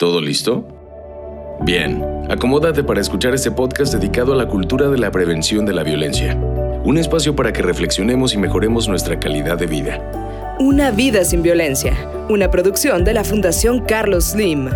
¿Todo listo? Bien, acomódate para escuchar este podcast dedicado a la cultura de la prevención de la violencia. Un espacio para que reflexionemos y mejoremos nuestra calidad de vida. Una vida sin violencia. Una producción de la Fundación Carlos Slim.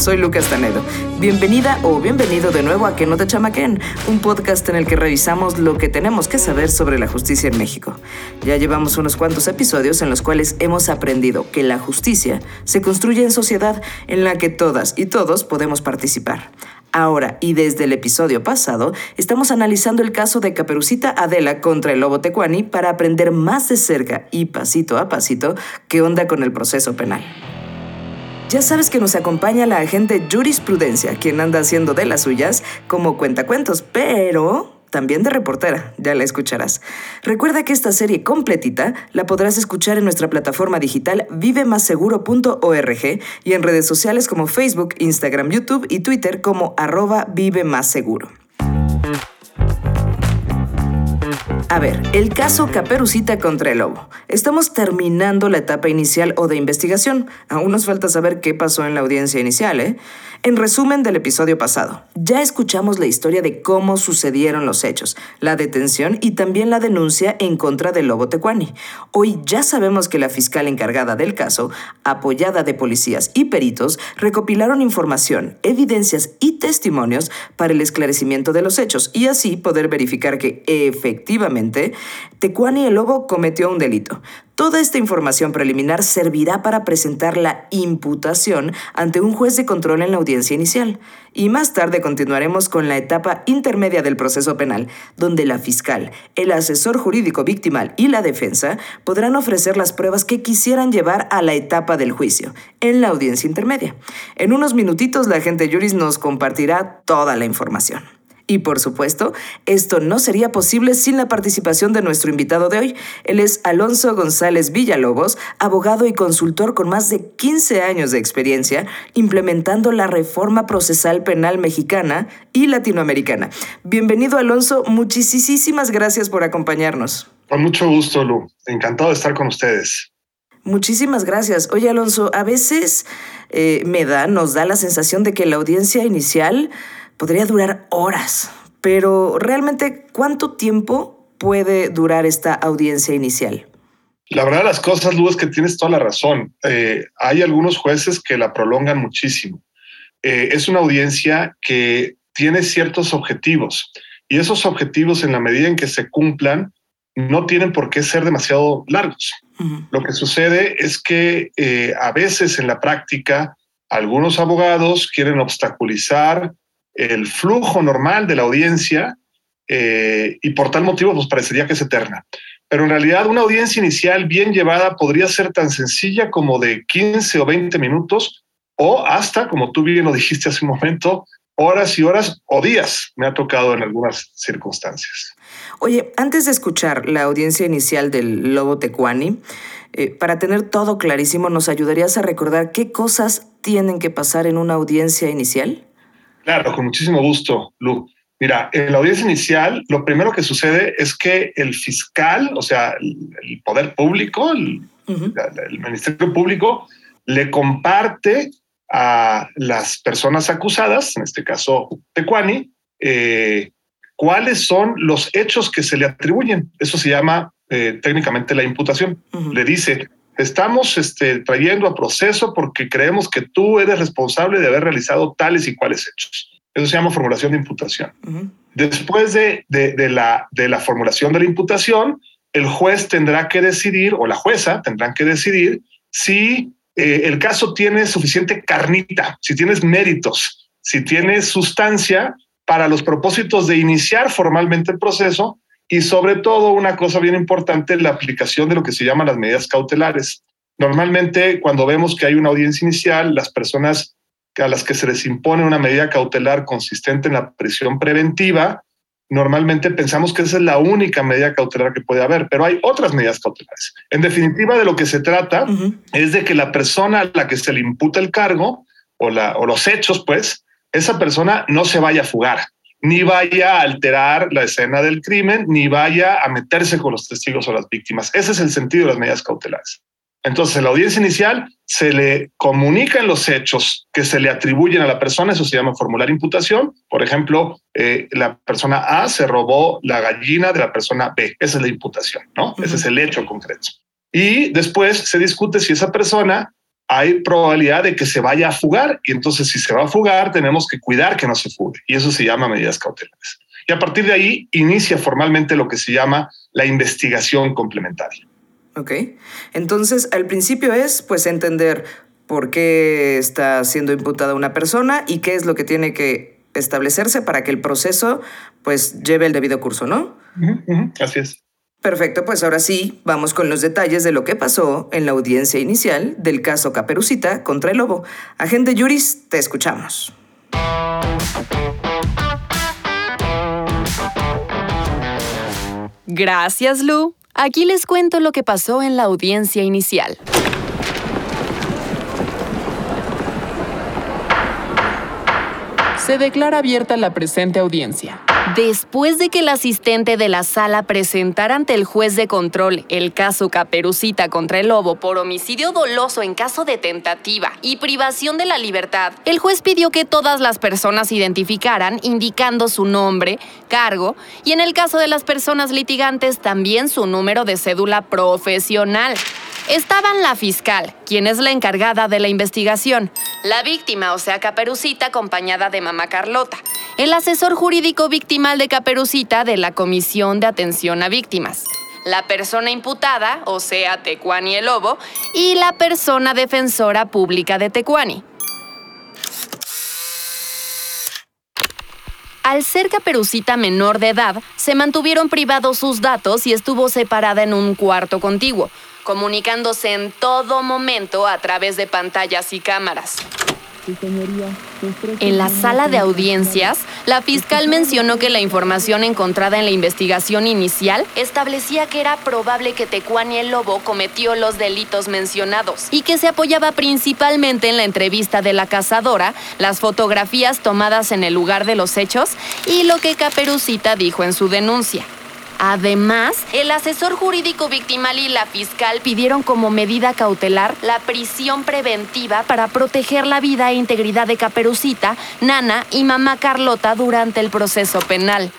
Soy Lucas Tanedo. Bienvenida o bienvenido de nuevo a Que no te chamaquen, un podcast en el que revisamos lo que tenemos que saber sobre la justicia en México. Ya llevamos unos cuantos episodios en los cuales hemos aprendido que la justicia se construye en sociedad en la que todas y todos podemos participar. Ahora, y desde el episodio pasado, estamos analizando el caso de Caperucita Adela contra el lobo tecuani para aprender más de cerca y pasito a pasito qué onda con el proceso penal. Ya sabes que nos acompaña la agente Jurisprudencia, quien anda haciendo de las suyas como cuentacuentos, pero también de reportera, ya la escucharás. Recuerda que esta serie completita la podrás escuchar en nuestra plataforma digital vivemasseguro.org y en redes sociales como Facebook, Instagram, YouTube y Twitter como arroba Vive. A ver, el caso Caperucita contra el Lobo. Estamos terminando la etapa inicial o de investigación. Aún nos falta saber qué pasó en la audiencia inicial, ¿eh? En resumen del episodio pasado, ya escuchamos la historia de cómo sucedieron los hechos, la detención y también la denuncia en contra del Lobo Tecuani. Hoy ya sabemos que la fiscal encargada del caso, apoyada de policías y peritos, recopilaron información, evidencias testimonios para el esclarecimiento de los hechos y así poder verificar que efectivamente Tecuani el Lobo cometió un delito. Toda esta información preliminar servirá para presentar la imputación ante un juez de control en la audiencia inicial. Y más tarde continuaremos con la etapa intermedia del proceso penal, donde la fiscal, el asesor jurídico victimal y la defensa podrán ofrecer las pruebas que quisieran llevar a la etapa del juicio, en la audiencia intermedia. En unos minutitos la agente Juris nos compartirá toda la información. Y por supuesto, esto no sería posible sin la participación de nuestro invitado de hoy. Él es Alonso González Villalobos, abogado y consultor con más de 15 años de experiencia implementando la reforma procesal penal mexicana y latinoamericana. Bienvenido Alonso, muchísimas gracias por acompañarnos. Con mucho gusto, Lu. Encantado de estar con ustedes. Muchísimas gracias. Oye, Alonso, a veces eh, me da, nos da la sensación de que la audiencia inicial podría durar horas, pero realmente, ¿cuánto tiempo puede durar esta audiencia inicial? La verdad, las cosas, Lu, es que tienes toda la razón. Eh, hay algunos jueces que la prolongan muchísimo. Eh, es una audiencia que tiene ciertos objetivos y esos objetivos, en la medida en que se cumplan, no tienen por qué ser demasiado largos. Lo que sucede es que eh, a veces en la práctica algunos abogados quieren obstaculizar el flujo normal de la audiencia eh, y por tal motivo pues parecería que es eterna. Pero en realidad una audiencia inicial bien llevada podría ser tan sencilla como de 15 o 20 minutos o hasta, como tú bien lo dijiste hace un momento, horas y horas o días. Me ha tocado en algunas circunstancias. Oye, antes de escuchar la audiencia inicial del Lobo Tecuani, eh, para tener todo clarísimo, ¿nos ayudarías a recordar qué cosas tienen que pasar en una audiencia inicial? Claro, con muchísimo gusto, Lu. Mira, en la audiencia inicial, lo primero que sucede es que el fiscal, o sea, el, poder público, el, Ministerio Público, le comparte a las personas acusadas, en este caso Tecuani, eh, cuáles son los hechos que se le atribuyen. Eso se llama eh, técnicamente la imputación. Le dice, estamos este, trayendo a proceso porque creemos que tú eres responsable de haber realizado tales y cuales hechos. Eso se llama formulación de imputación. Después de, de, la, de la formulación de la imputación, el juez tendrá que decidir, o la jueza tendrán que decidir, si eh, el caso tiene suficiente carnita, si tienes méritos, si tienes sustancia para los propósitos de iniciar formalmente el proceso y sobre todo una cosa bien importante, la aplicación de lo que se llaman las medidas cautelares. Normalmente cuando vemos que hay una audiencia inicial, las personas a las que se les impone una medida cautelar consistente en la prisión preventiva, normalmente pensamos que esa es la única medida cautelar que puede haber, pero hay otras medidas cautelares. En definitiva, de lo que se trata es de que la persona a la que se le imputa el cargo o, la, o los hechos, pues, esa persona no se vaya a fugar ni vaya a alterar la escena del crimen, ni vaya a meterse con los testigos o las víctimas. Ese es el sentido de las medidas cautelares. Entonces, en la audiencia inicial se le comunican los hechos que se le atribuyen a la persona, eso se llama formular imputación. Por ejemplo, eh, la persona A se robó la gallina de la persona B, esa es la imputación, ¿no? Ese es el hecho concreto. Y después se discute si esa persona hay probabilidad de que se vaya a fugar y entonces si se va a fugar tenemos que cuidar que no se fugue y eso se llama medidas cautelares. Y a partir de ahí inicia formalmente lo que se llama la investigación complementaria. Ok, entonces al principio es pues entender por qué está siendo imputada una persona y qué es lo que tiene que establecerse para que el proceso pues lleve el debido curso, ¿no? Así es. Perfecto, pues ahora sí, vamos con los detalles de lo que pasó en la audiencia inicial del caso Caperucita contra el Lobo. Agente Yuris, te escuchamos. Gracias, Lu. Aquí les cuento lo que pasó en la audiencia inicial. Se declara abierta la presente audiencia. Después de que el asistente de la sala presentara ante el juez de control el caso Caperucita contra el Lobo por homicidio doloso en caso de tentativa y privación de la libertad, el juez pidió que todas las personas identificaran indicando su nombre, cargo y en el caso de las personas litigantes también su número de cédula profesional. Estaban la fiscal, quien es la encargada de la investigación, la víctima, o sea, Caperucita, acompañada de mamá Carlota, el asesor jurídico victimal de Caperucita de la Comisión de Atención a Víctimas, la persona imputada, o sea, Tecuani el Lobo, y la persona defensora pública de Tecuani. Al ser Caperucita menor de edad, se mantuvieron privados sus datos y estuvo separada en un cuarto contiguo, comunicándose en todo momento a través de pantallas y cámaras. En la sala de audiencias, la fiscal mencionó que la información encontrada en la investigación inicial establecía que era probable que Tecuani el Lobo cometió los delitos mencionados y que se apoyaba principalmente en la entrevista de la cazadora, las fotografías tomadas en el lugar de los hechos y lo que Caperucita dijo en su denuncia. Además, el asesor jurídico victimal y la fiscal pidieron como medida cautelar la prisión preventiva para proteger la vida e integridad de Caperucita, Nana y mamá Carlota durante el proceso penal.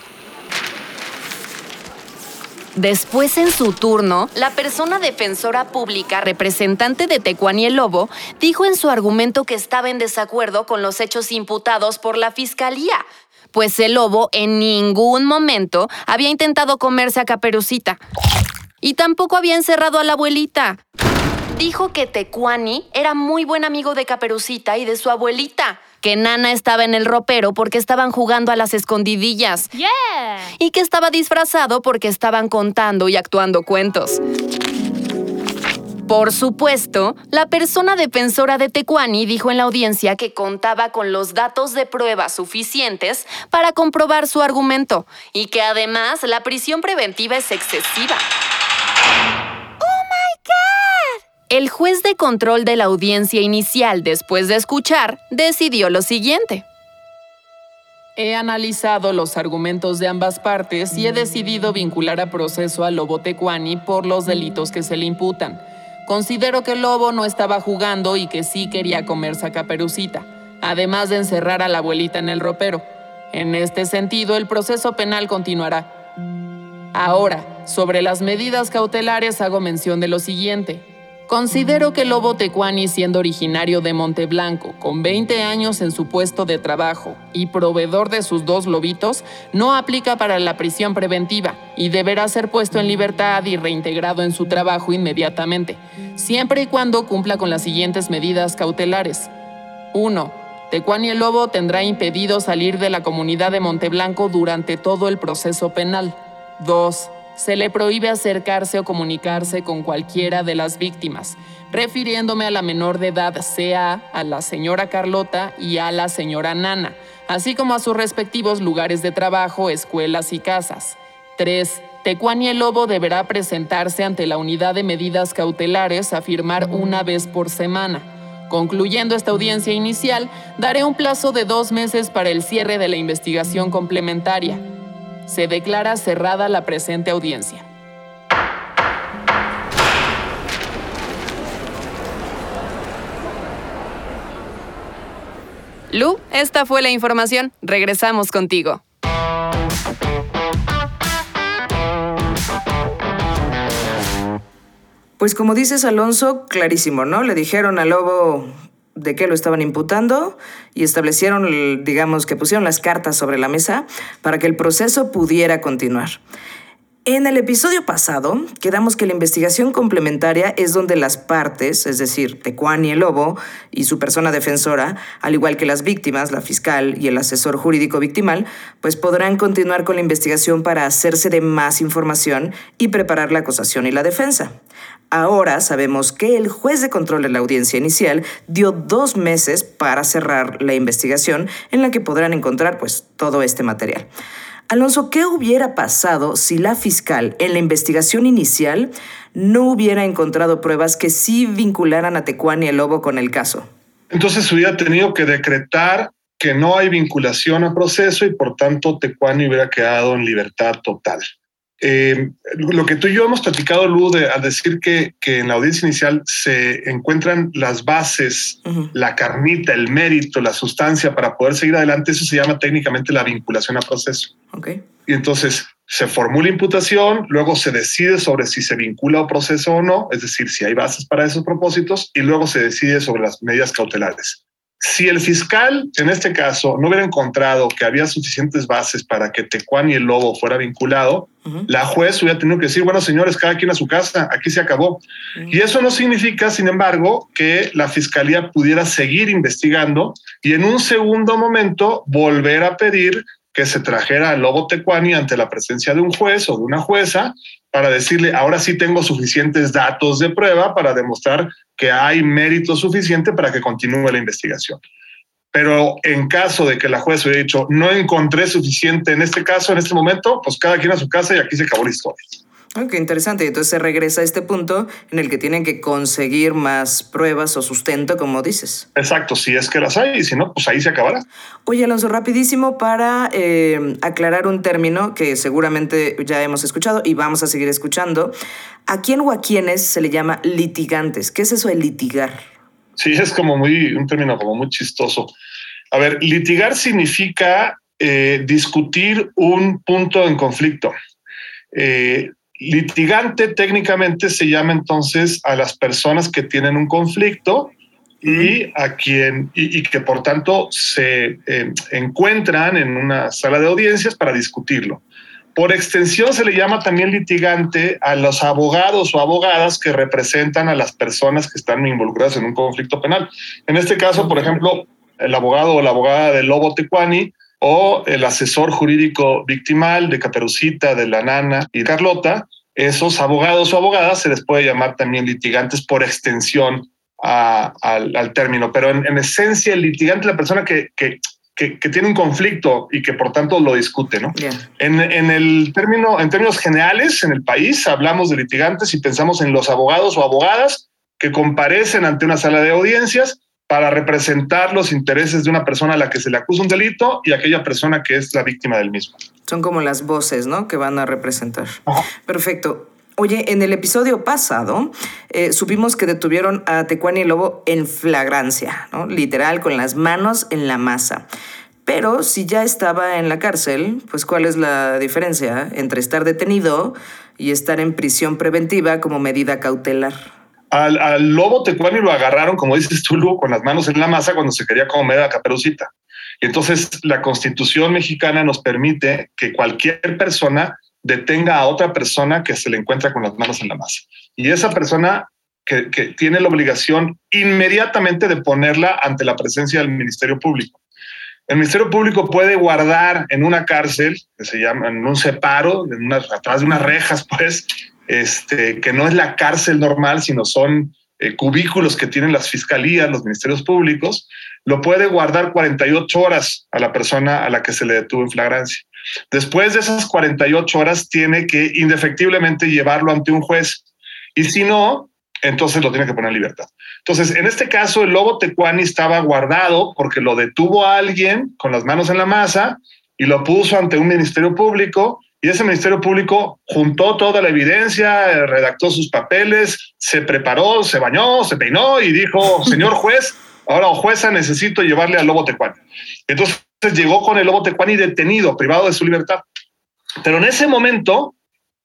Después, en su turno, la persona defensora pública, representante de Tecuani el Lobo, dijo en su argumento que estaba en desacuerdo con los hechos imputados por la fiscalía, pues el lobo en ningún momento había intentado comerse a Caperucita. Y tampoco había encerrado a la abuelita. Dijo que Tecuani era muy buen amigo de Caperucita y de su abuelita. Que Nana estaba en el ropero porque estaban jugando a las escondidillas. Y que estaba disfrazado porque estaban contando y actuando cuentos. Por supuesto, la persona defensora de Tecuani dijo en la audiencia que contaba con los datos de prueba suficientes para comprobar su argumento y que además la prisión preventiva es excesiva. ¡Oh my God! El juez de control de la audiencia inicial, después de escuchar, decidió lo siguiente. He analizado los argumentos de ambas partes y he decidido vincular a proceso a Lobo Tecuani por los delitos que se le imputan Considero que el lobo no estaba jugando y que sí quería comerse a Caperucita, además de encerrar a la abuelita en el ropero. En este sentido, el proceso penal continuará. Ahora, sobre las medidas cautelares hago mención de lo siguiente. Considero que Lobo Tecuani, siendo originario de Monteblanco, con 20 años en su puesto de trabajo y proveedor de sus dos lobitos, no aplica para la prisión preventiva y deberá ser puesto en libertad y reintegrado en su trabajo inmediatamente, siempre y cuando cumpla con las siguientes medidas cautelares. 1. Tecuani el Lobo tendrá impedido salir de la comunidad de Monteblanco durante todo el proceso penal. 2 se le prohíbe acercarse o comunicarse con cualquiera de las víctimas, refiriéndome a la menor de edad, sea a la señora Carlota y a la señora Nana, así como a sus respectivos lugares de trabajo, escuelas y casas. 3. Tecuani el Lobo deberá presentarse ante la unidad de medidas cautelares a firmar una vez por semana. Concluyendo esta audiencia inicial, daré un plazo de dos meses para el cierre de la investigación complementaria. Se declara cerrada la presente audiencia. Lu, esta fue la información. Regresamos contigo. Pues como dices, Alonso, clarísimo, ¿no? Le dijeron al lobo de qué lo estaban imputando y establecieron, digamos, que pusieron las cartas sobre la mesa para que el proceso pudiera continuar. En el episodio pasado, quedamos que la investigación complementaria es donde las partes, es decir, Tecuán y el lobo y su persona defensora, al igual que las víctimas, la fiscal y el asesor jurídico victimal, pues podrán continuar con la investigación para hacerse de más información y preparar la acusación y la defensa. Ahora sabemos que el juez de control de la audiencia inicial dio dos meses para cerrar la investigación en la que podrán encontrar pues todo este material. Alonso, ¿qué hubiera pasado si la fiscal en la investigación inicial no hubiera encontrado pruebas que sí vincularan a Tecuán y el Lobo con el caso? Entonces hubiera tenido que decretar que no hay vinculación a proceso y por tanto Tecuani hubiera quedado en libertad total. Eh, lo que tú y yo hemos platicado, Lu, de, al decir que, que, en la audiencia inicial se encuentran las bases, la carnita, el mérito, la sustancia para poder seguir adelante, eso se llama técnicamente la vinculación a proceso. Okay. Y entonces se formula imputación, luego se decide sobre si se vincula a proceso o no, es decir, si hay bases para esos propósitos, y luego se decide sobre las medidas cautelares. Si el fiscal, en este caso, no hubiera encontrado que había suficientes bases para que Tecuán y el Lobo fuera vinculado, la juez hubiera tenido que decir, bueno, señores, cada quien a su casa, aquí se acabó. Y eso no significa, sin embargo, que la fiscalía pudiera seguir investigando y en un segundo momento volver a pedir que se trajera al Lobo Tecuani ante la presencia de un juez o de una jueza para decirle, ahora sí tengo suficientes datos de prueba para demostrar que hay mérito suficiente para que continúe la investigación. Pero en caso de que la juez hubiera dicho, no encontré suficiente en este caso, en este momento, pues cada quien a su casa y aquí se acabó la historia. Ok, interesante. Entonces se regresa a este punto en el que tienen que conseguir más pruebas o sustento, como dices. Exacto, si es que las hay, y si no, pues ahí se acabará. Oye, Alonso, rapidísimo para eh, aclarar un término que seguramente ya hemos escuchado y vamos a seguir escuchando. ¿A quién o a quiénes se le llama litigantes? ¿Qué es eso de litigar? Sí, es como muy, un término como muy chistoso. A ver, litigar significa eh, discutir un punto en conflicto. Eh, Litigante técnicamente se llama entonces a las personas que tienen un conflicto y a quien y, que por tanto se eh, encuentran en una sala de audiencias para discutirlo. Por extensión se le llama también litigante a los abogados o abogadas que representan a las personas que están involucradas en un conflicto penal. En este caso, por ejemplo, el abogado o la abogada de Lobo Tecuani o el asesor jurídico victimal de Caperucita, de la Nana y Carlota, esos abogados o abogadas se les puede llamar también litigantes por extensión al, término, pero en, esencia el litigante es la persona que, que, tiene un conflicto y que por tanto lo discute, ¿no? En, en, el término, en términos generales, en el país hablamos de litigantes y pensamos en los abogados o abogadas que comparecen ante una sala de audiencias para representar los intereses de una persona a la que se le acusa un delito y aquella persona que es la víctima del mismo. Son como las voces, ¿no? Que van a representar. Perfecto. Oye, en el episodio pasado eh, supimos que detuvieron a Tecuani Lobo en flagrancia, ¿no? Literal, con las manos en la masa. Pero si ya estaba en la cárcel, pues ¿cuál es la diferencia entre estar detenido y estar en prisión preventiva como medida cautelar? Al, lobo tecuani lo agarraron, como dices tú, con las manos en la masa cuando se quería comer a Caperucita. Y entonces la constitución mexicana nos permite que cualquier persona detenga a otra persona que se le encuentra con las manos en la masa. Y esa persona que, tiene la obligación inmediatamente de ponerla ante la presencia del Ministerio Público. El Ministerio Público puede guardar en una cárcel, que se llama en un separo, en atrás de unas rejas, pues, este, que no es la cárcel normal, sino son eh, cubículos que tienen las fiscalías, los ministerios públicos, lo puede guardar 48 horas a la persona a la que se le detuvo en flagrancia. Después de esas 48 horas tiene que indefectiblemente llevarlo ante un juez y si no, entonces lo tiene que poner en libertad. Entonces, en este caso, el lobo tecuani estaba guardado porque lo detuvo a alguien con las manos en la masa y lo puso ante un ministerio público y ese ministerio público juntó toda la evidencia, redactó sus papeles, se preparó, se bañó, se peinó y dijo, señor juez, ahora o jueza necesito llevarle al lobo tecuani. Entonces llegó con el lobo tecuani detenido, privado de su libertad. Pero en ese momento,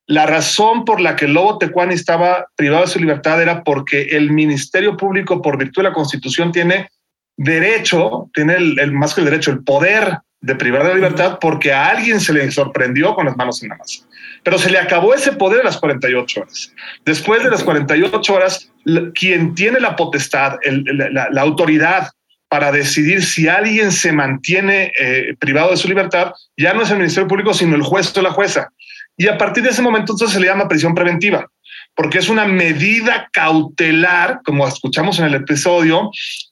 la razón por la que el lobo tecuani estaba privado de su libertad era porque el Ministerio Público, por virtud de la Constitución, tiene derecho, tiene el, más que el derecho, el poder de privar de la libertad porque a alguien se le sorprendió con las manos en la masa. Pero se le acabó ese poder a las 48 horas. Después de las 48 horas, quien tiene la potestad, la, autoridad para decidir si alguien se mantiene eh, privado de su libertad, ya no es el Ministerio Público, sino el juez o la jueza. Y a partir de ese momento entonces se le llama prisión preventiva, porque es una medida cautelar, como escuchamos en el episodio,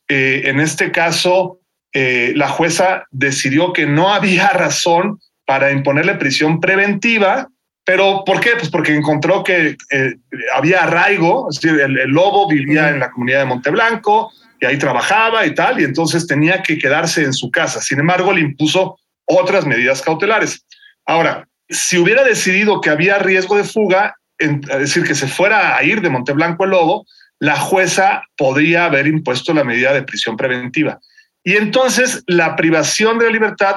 eh, en este caso eh, la jueza decidió que no había razón para imponerle prisión preventiva, pero ¿por qué? Pues porque encontró que eh, había arraigo, es decir, el, lobo vivía en la comunidad de Monteblanco y ahí trabajaba y tal, y entonces tenía que quedarse en su casa. Sin embargo, le impuso otras medidas cautelares. Ahora, si hubiera decidido que había riesgo de fuga, es decir, que se fuera a ir de Monteblanco el lobo, la jueza podría haber impuesto la medida de prisión preventiva. Y entonces la privación de la libertad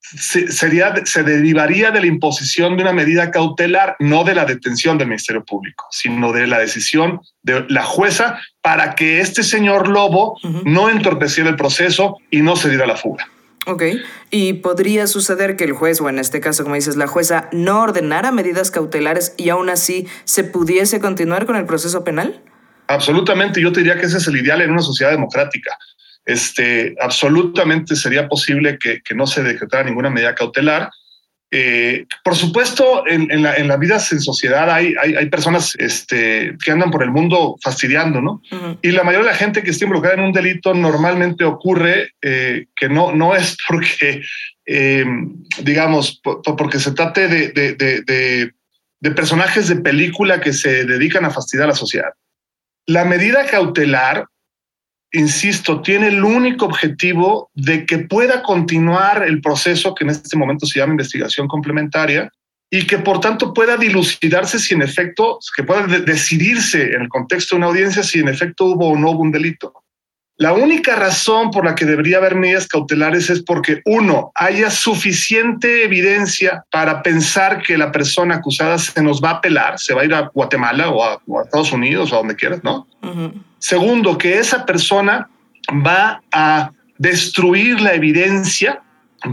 se, sería, se derivaría de la imposición de una medida cautelar, no de la detención del Ministerio Público, sino de la decisión de la jueza para que este señor Lobo no entorpeciera el proceso y no se diera la fuga. Ok, y podría suceder que el juez, o en este caso, como dices, la jueza, no ordenara medidas cautelares y aún así se pudiese continuar con el proceso penal? Absolutamente, yo te diría que ese es el ideal en una sociedad democrática. Este, absolutamente sería posible que, no se decretara ninguna medida cautelar. Eh, por supuesto, en, la, vida en sociedad hay, hay, personas este, que andan por el mundo fastidiando, ¿no? Y la mayoría de la gente que está involucrada en un delito normalmente ocurre eh, que no, no es porque, em, digamos, porque se trate de, de personajes de película que se dedican a fastidiar a la sociedad. La medida cautelar, insisto, tiene el único objetivo de que pueda continuar el proceso que en este momento se llama investigación complementaria y que por tanto pueda dilucidarse si en efecto, que pueda decidirse en el contexto de una audiencia si en efecto hubo o no hubo un delito. La única razón por la que debería haber medidas cautelares es porque, uno, haya suficiente evidencia para pensar que la persona acusada se nos va a apelar, se va a ir a Guatemala o a, Estados Unidos o a donde quieras, ¿no? Segundo, que esa persona va a destruir la evidencia,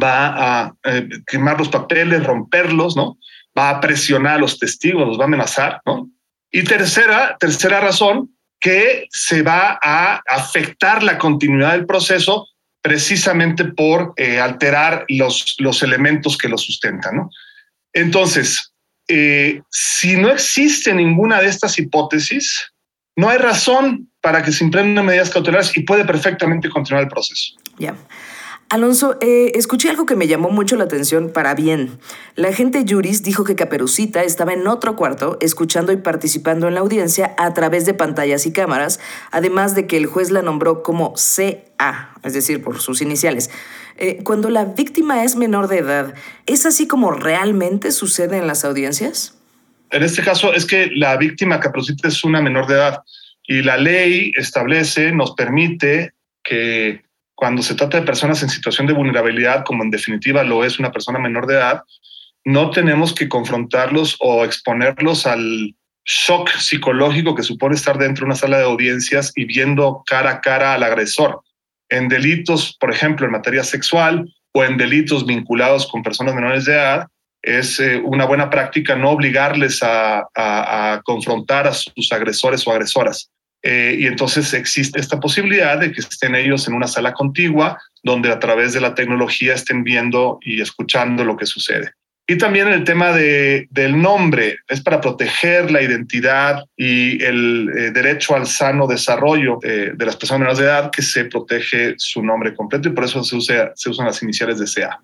va a eh, quemar los papeles, romperlos, ¿no? Va a presionar a los testigos, los va a amenazar, ¿no? Y tercera, tercera razón, que se va a afectar la continuidad del proceso precisamente por eh, alterar los, los elementos que lo sustentan. ¿no? Entonces, eh, si no existe ninguna de estas hipótesis, no hay razón para que se emprendan medidas cautelares y puede perfectamente continuar el proceso. Alonso, eh, escuché algo que me llamó mucho la atención para bien. La agente Juris dijo que Caperucita estaba en otro cuarto escuchando y participando en la audiencia a través de pantallas y cámaras, además de que el juez la nombró como CA, es decir, por sus iniciales. Eh, cuando la víctima es menor de edad, ¿es así como realmente sucede en las audiencias? En este caso es que la víctima Caperucita es una menor de edad y la ley establece, nos permite que cuando se trata de personas en situación de vulnerabilidad, como en definitiva lo es una persona menor de edad, no tenemos que confrontarlos o exponerlos al shock psicológico que supone estar dentro de una sala de audiencias y viendo cara a cara al agresor. En delitos, por ejemplo, en materia sexual o en delitos vinculados con personas menores de edad, es eh, una buena práctica no obligarles a, a confrontar a sus agresores o agresoras. Eh, y entonces existe esta posibilidad de que estén ellos en una sala contigua donde a través de la tecnología estén viendo y escuchando lo que sucede. Y también el tema de, del nombre es para proteger la identidad y el eh, derecho al sano desarrollo eh, de las personas menores de edad que se protege su nombre completo y por eso se, usa, se usan las iniciales de CA.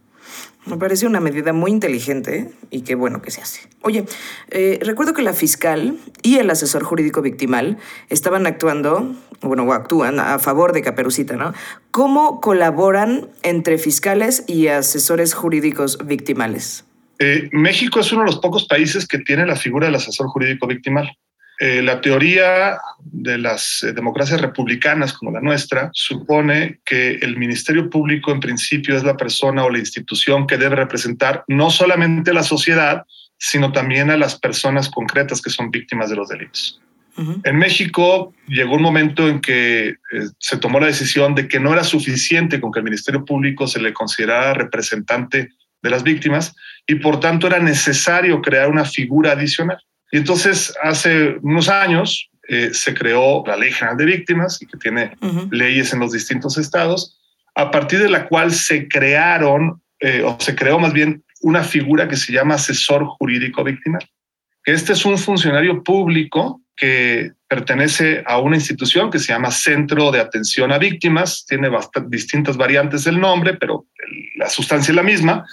Me parece una medida muy inteligente y qué bueno que se hace. Oye, eh, recuerdo que la fiscal y el asesor jurídico victimal estaban actuando, bueno, o actúan a favor de Caperucita, ¿no? ¿Cómo colaboran entre fiscales y asesores jurídicos victimales? Eh, México es uno de los pocos países que tiene la figura del asesor jurídico victimal. Eh, la teoría de las eh, democracias republicanas como la nuestra supone que el Ministerio Público en principio es la persona o la institución que debe representar no solamente a la sociedad, sino también a las personas concretas que son víctimas de los delitos. En México llegó un momento en que se tomó la decisión de que no era suficiente con que el Ministerio Público se le considerara representante de las víctimas y por tanto era necesario crear una figura adicional. Y entonces hace unos años eh, se creó la Ley General de Víctimas y que tiene leyes en los distintos estados, a partir de la cual se crearon, eh, o se creó más bien una figura que se llama asesor jurídico victimal. Que este es un funcionario público que pertenece a una institución que se llama Centro de Atención a Víctimas, tiene distintas variantes del nombre, pero la sustancia es la misma.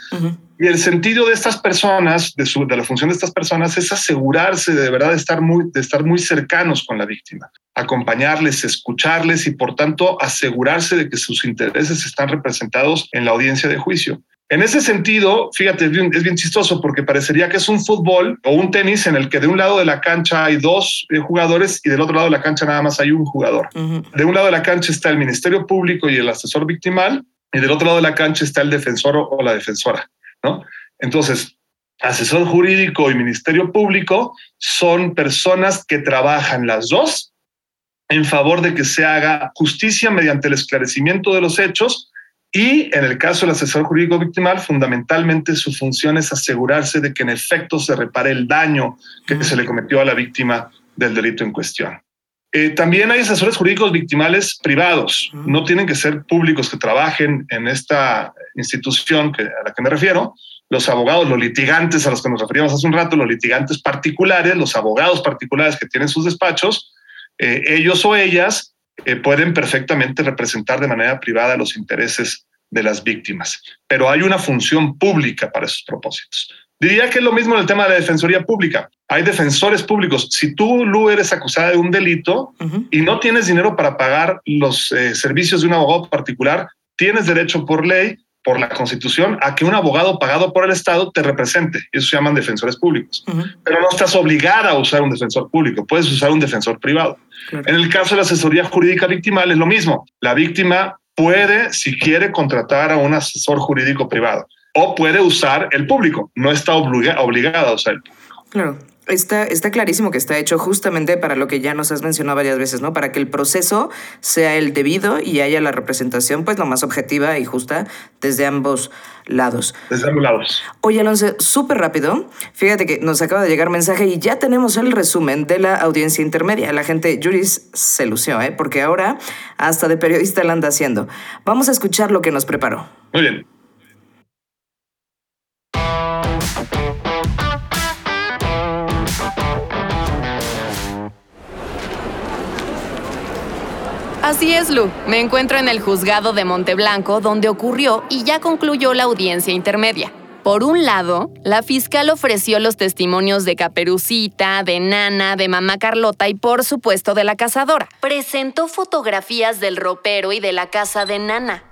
Y el sentido de estas personas, de, su, de la función de estas personas, es asegurarse de, de verdad de estar, muy, de estar muy cercanos con la víctima, acompañarles, escucharles y por tanto asegurarse de que sus intereses están representados en la audiencia de juicio. En ese sentido, fíjate, es bien, chistoso porque parecería que es un fútbol o un tenis en el que de un lado de la cancha hay dos eh, jugadores y del otro lado de la cancha nada más hay un jugador. De un lado de la cancha está el Ministerio Público y el asesor victimal y del otro lado de la cancha está el defensor o la defensora, ¿no? Entonces, asesor jurídico y Ministerio Público son personas que trabajan las dos en favor de que se haga justicia mediante el esclarecimiento de los hechos y en el caso del asesor jurídico victimal, fundamentalmente su función es asegurarse de que en efecto se repare el daño que se le cometió a la víctima del delito en cuestión. Eh, también hay asesores jurídicos victimales privados. No tienen que ser públicos que trabajen en esta institución que, a la que me refiero. Los abogados, los litigantes a los que nos referíamos hace un rato, los litigantes particulares, los abogados particulares que tienen sus despachos, eh, ellos o ellas eh, pueden perfectamente representar de manera privada los intereses de las víctimas, pero hay una función pública para esos propósitos. Diría que es lo mismo en el tema de la defensoría pública. Hay defensores públicos. Si tú, Lu, eres acusada de un delito y no tienes dinero para pagar los eh, servicios de un abogado particular, tienes derecho por ley por la Constitución a que un abogado pagado por el Estado te represente. Eso se llaman defensores públicos. Pero no estás obligada a usar un defensor público, puedes usar un defensor privado. En el caso de la asesoría jurídica victimal es lo mismo. La víctima puede, si quiere, contratar a un asesor jurídico privado o puede usar el público. No está obligada a usar el. Claro. Está, está clarísimo que está hecho justamente para lo que ya nos has mencionado varias veces, ¿no? Para que el proceso sea el debido y haya la representación, pues, lo más objetiva y justa desde ambos lados. Desde ambos lados. Oye, Alonso, súper rápido. Fíjate que nos acaba de llegar mensaje y ya tenemos el resumen de la audiencia intermedia. La gente, Juris se lució, ¿eh? Porque ahora hasta de periodista la anda haciendo. Vamos a escuchar lo que nos preparó. Muy bien. Así es, Lu. Me encuentro en el juzgado de Monteblanco, donde ocurrió y ya concluyó la audiencia intermedia. Por un lado, la fiscal ofreció los testimonios de Caperucita, de Nana, de Mamá Carlota y por supuesto de la cazadora. Presentó fotografías del ropero y de la casa de Nana.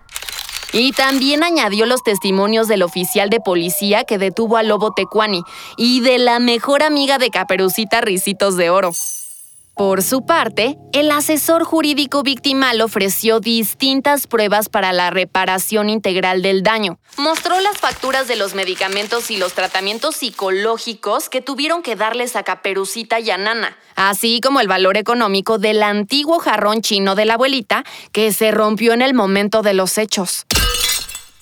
Y también añadió los testimonios del oficial de policía que detuvo al lobo Tecuani y de la mejor amiga de Caperucita Ricitos de Oro. Por su parte, el asesor jurídico victimal ofreció distintas pruebas para la reparación integral del daño. Mostró las facturas de los medicamentos y los tratamientos psicológicos que tuvieron que darles a Caperucita y a Nana, así como el valor económico del antiguo jarrón chino de la abuelita que se rompió en el momento de los hechos.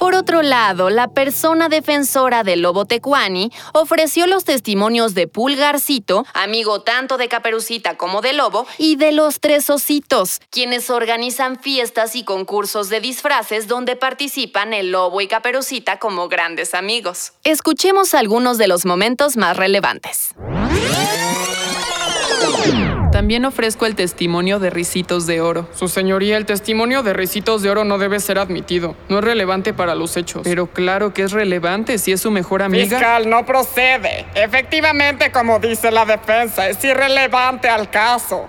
Por otro lado, la persona defensora del lobo tecuani ofreció los testimonios de Pulgarcito, amigo tanto de Caperucita como de Lobo, y de los tres ositos, quienes organizan fiestas y concursos de disfraces donde participan el lobo y Caperucita como grandes amigos. Escuchemos algunos de los momentos más relevantes. También ofrezco el testimonio de Ricitos de Oro. Su señoría, el testimonio de Ricitos de Oro no debe ser admitido. No es relevante para los hechos. Pero claro que es relevante si es su mejor amiga. Fiscal, no procede. Efectivamente, como dice la defensa, es irrelevante al caso.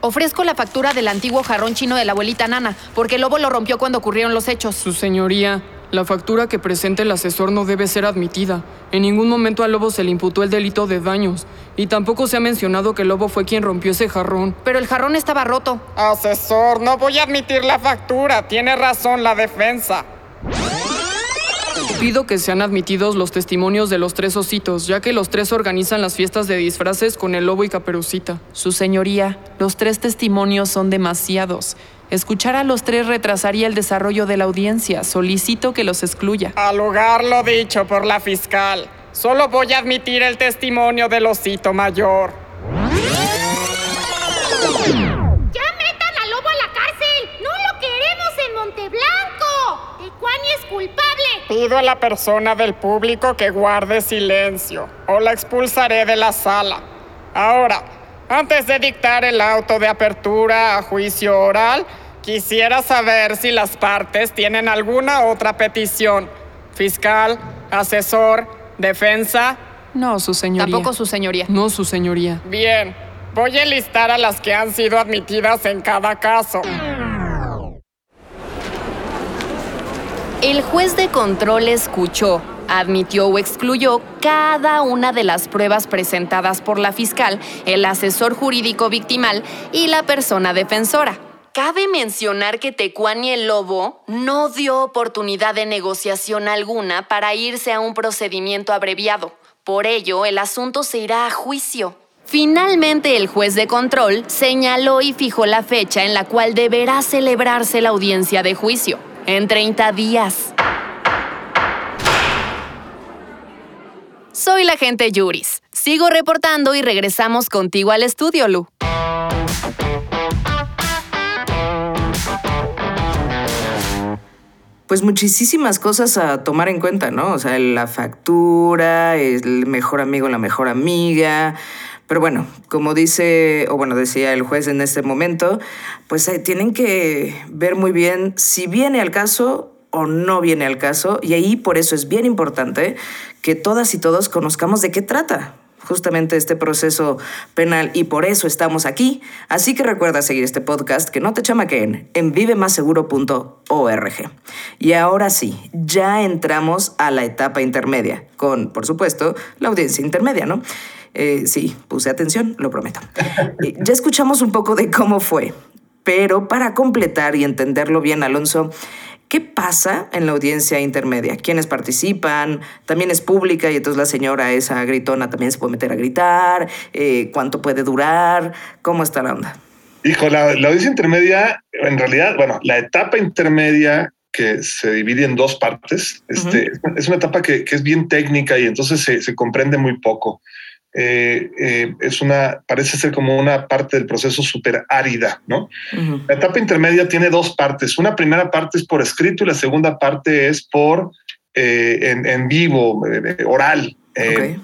Ofrezco la factura del antiguo jarrón chino de la abuelita Nana, porque el lobo lo rompió cuando ocurrieron los hechos. Su señoría, la factura que presenta el asesor no debe ser admitida. En ningún momento al lobo se le imputó el delito de daños. Y tampoco se ha mencionado que el lobo fue quien rompió ese jarrón. Pero el jarrón estaba roto. Asesor, no voy a admitir la factura. Tiene razón la defensa. Pido que sean admitidos los testimonios de los tres ositos, ya que los tres organizan las fiestas de disfraces con el lobo y caperucita. Su señoría, los tres testimonios son demasiados. Escuchar a los tres retrasaría el desarrollo de la audiencia. Solicito que los excluya. Al lugar lo dicho por la fiscal. Solo voy a admitir el testimonio del osito mayor. ¡Ya metan al lobo a la cárcel! ¡No lo queremos en Monteblanco! ¡Tecuani es culpable! Pido a la persona del público que guarde silencio o la expulsaré de la sala. Ahora, antes de dictar el auto de apertura a juicio oral, quisiera saber si las partes tienen alguna otra petición. Fiscal, asesor, defensa. No, su señoría. Tampoco su señoría. No, su señoría. Bien, voy a enlistar a las que han sido admitidas en cada caso. El juez de control escuchó, admitió o excluyó cada una de las pruebas presentadas por la fiscal, el asesor jurídico victimal y la persona defensora. Cabe mencionar que Tecuani el Lobo no dio oportunidad de negociación alguna para irse a un procedimiento abreviado. Por ello, el asunto se irá a juicio. Finalmente, el juez de control señaló y fijó la fecha en la cual deberá celebrarse la audiencia de juicio, en 30 días. Soy la agente Yuris. Sigo reportando y regresamos contigo al estudio, Lu. Pues muchísimas cosas a tomar en cuenta, ¿no? O sea, la factura, el mejor amigo, la mejor amiga. Pero bueno, como dice, o bueno, decía el juez en este momento, pues tienen que ver muy bien si viene al caso o no viene al caso. Y ahí por eso es bien importante que todas y todos conozcamos de qué trata justamente este proceso penal y por eso estamos aquí. Así que recuerda seguir este podcast que no te chamaquen en vivemaseguro.org. Y ahora sí, ya entramos a la etapa intermedia, con, por supuesto, la audiencia intermedia, ¿no? Eh, sí, puse atención, lo prometo. Eh, ya escuchamos un poco de cómo fue, pero para completar y entenderlo bien, Alonso, ¿Qué pasa en la audiencia intermedia? ¿Quiénes participan? También es pública y entonces la señora esa gritona también se puede meter a gritar. Eh, ¿Cuánto puede durar? ¿Cómo está la onda? Hijo, la, la audiencia intermedia, en realidad, bueno, la etapa intermedia que se divide en dos partes, este, es una etapa que, que, es bien técnica y entonces se, se comprende muy poco. Eh, eh, es una, parece ser como una parte del proceso súper árida, ¿no? La etapa intermedia tiene dos partes. Una primera parte es por escrito y la segunda parte es por eh, en, en, vivo, oral. Okay.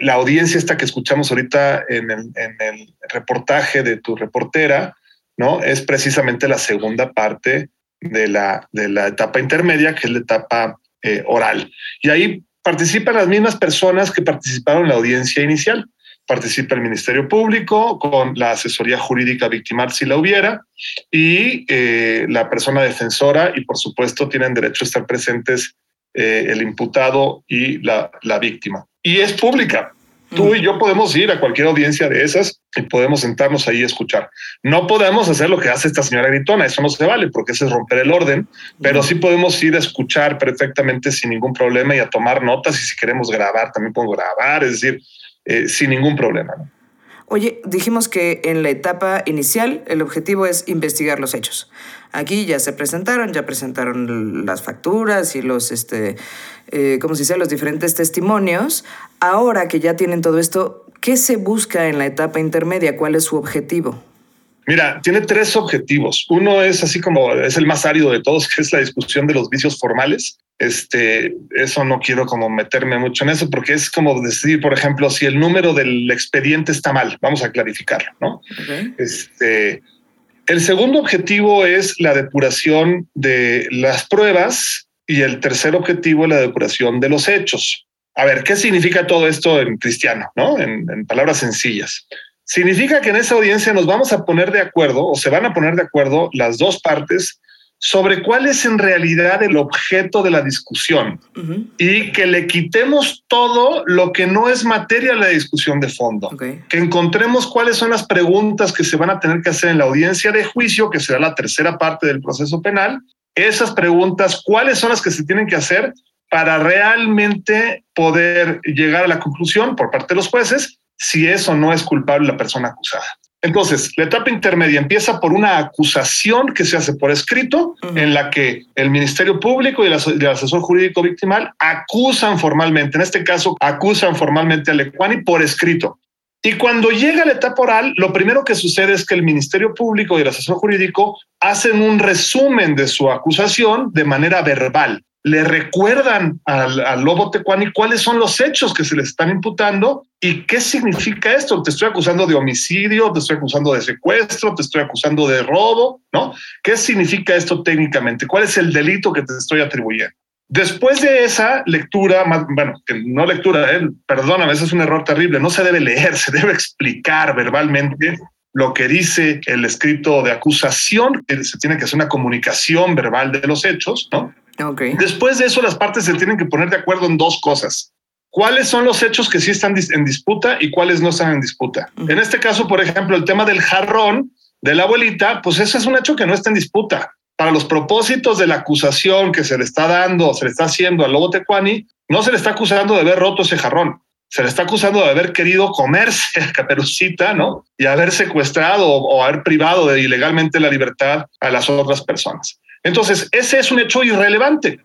la audiencia esta que escuchamos ahorita en el, en el, reportaje de tu reportera, ¿no? Es precisamente la segunda parte de la, de la etapa intermedia, que es la etapa oral. Y ahí participan las mismas personas que participaron en la audiencia inicial. Participa el Ministerio Público con la asesoría jurídica victimal si la hubiera y eh, la persona defensora y por supuesto tienen derecho a estar presentes eh, el imputado y la, la víctima. Y es pública. Tú y yo podemos ir a cualquier audiencia de esas y podemos sentarnos ahí a escuchar. No podemos hacer lo que hace esta señora gritona, eso no se vale porque eso es romper el orden, pero sí podemos ir a escuchar perfectamente sin ningún problema y a tomar notas y si queremos grabar también podemos grabar, es decir, eh, sin ningún problema. ¿no? Oye, dijimos que en la etapa inicial el objetivo es investigar los hechos. Aquí ya se presentaron, ya presentaron las facturas y los, este, eh, ¿cómo se dice? Los diferentes testimonios. Ahora que ya tienen todo esto, ¿qué se busca en la etapa intermedia? ¿Cuál es su objetivo? Mira, tiene tres objetivos. Uno es así como es el más árido de todos, que es la discusión de los vicios formales. Este, eso no quiero como meterme mucho en eso porque es como decir, por ejemplo, si el número del expediente está mal, vamos a clarificarlo, ¿no? Este, el segundo objetivo es la depuración de las pruebas y el tercer objetivo es la depuración de los hechos. A ver, ¿qué significa todo esto en cristiano, no? en palabras sencillas. Significa que en esa audiencia nos vamos a poner de acuerdo o se van a poner de acuerdo las dos partes sobre cuál es en realidad el objeto de la discusión y que le quitemos todo lo que no es materia de la discusión de fondo. Que encontremos cuáles son las preguntas que se van a tener que hacer en la audiencia de juicio, que será la tercera parte del proceso penal. Esas preguntas, cuáles son las que se tienen que hacer para realmente poder llegar a la conclusión por parte de los jueces si eso no es culpable la persona acusada. Entonces, la etapa intermedia empieza por una acusación que se hace por escrito, en la que el Ministerio Público y el, asesor jurídico victimal acusan formalmente, en este caso, acusan formalmente a Lecuani por escrito. Y cuando llega la etapa oral, lo primero que sucede es que el Ministerio Público y el asesor jurídico hacen un resumen de su acusación de manera verbal le recuerdan al, lobo tecuani cuáles son los hechos que se le están imputando y qué significa esto. Te estoy acusando de homicidio, te estoy acusando de secuestro, te estoy acusando de robo, ¿no? ¿Qué significa esto técnicamente? ¿Cuál es el delito que te estoy atribuyendo? Después de esa lectura, bueno, que no lectura, eh, perdóname, ese es un error terrible, no se debe leer, se debe explicar verbalmente lo que dice el escrito de acusación, que se tiene que hacer una comunicación verbal de los hechos, ¿no? Después de eso, las partes se tienen que poner de acuerdo en dos cosas. ¿Cuáles son los hechos que sí están en disputa y cuáles no están en disputa? En este caso, por ejemplo, el tema del jarrón de la abuelita, pues ese es un hecho que no está en disputa. Para los propósitos de la acusación que se le está dando, se le está haciendo al lobo tecuani, no se le está acusando de haber roto ese jarrón. Se le está acusando de haber querido comerse a Caperucita, ¿no? Y haber secuestrado o haber privado de ilegalmente la libertad a las otras personas. Entonces, ese es un hecho irrelevante,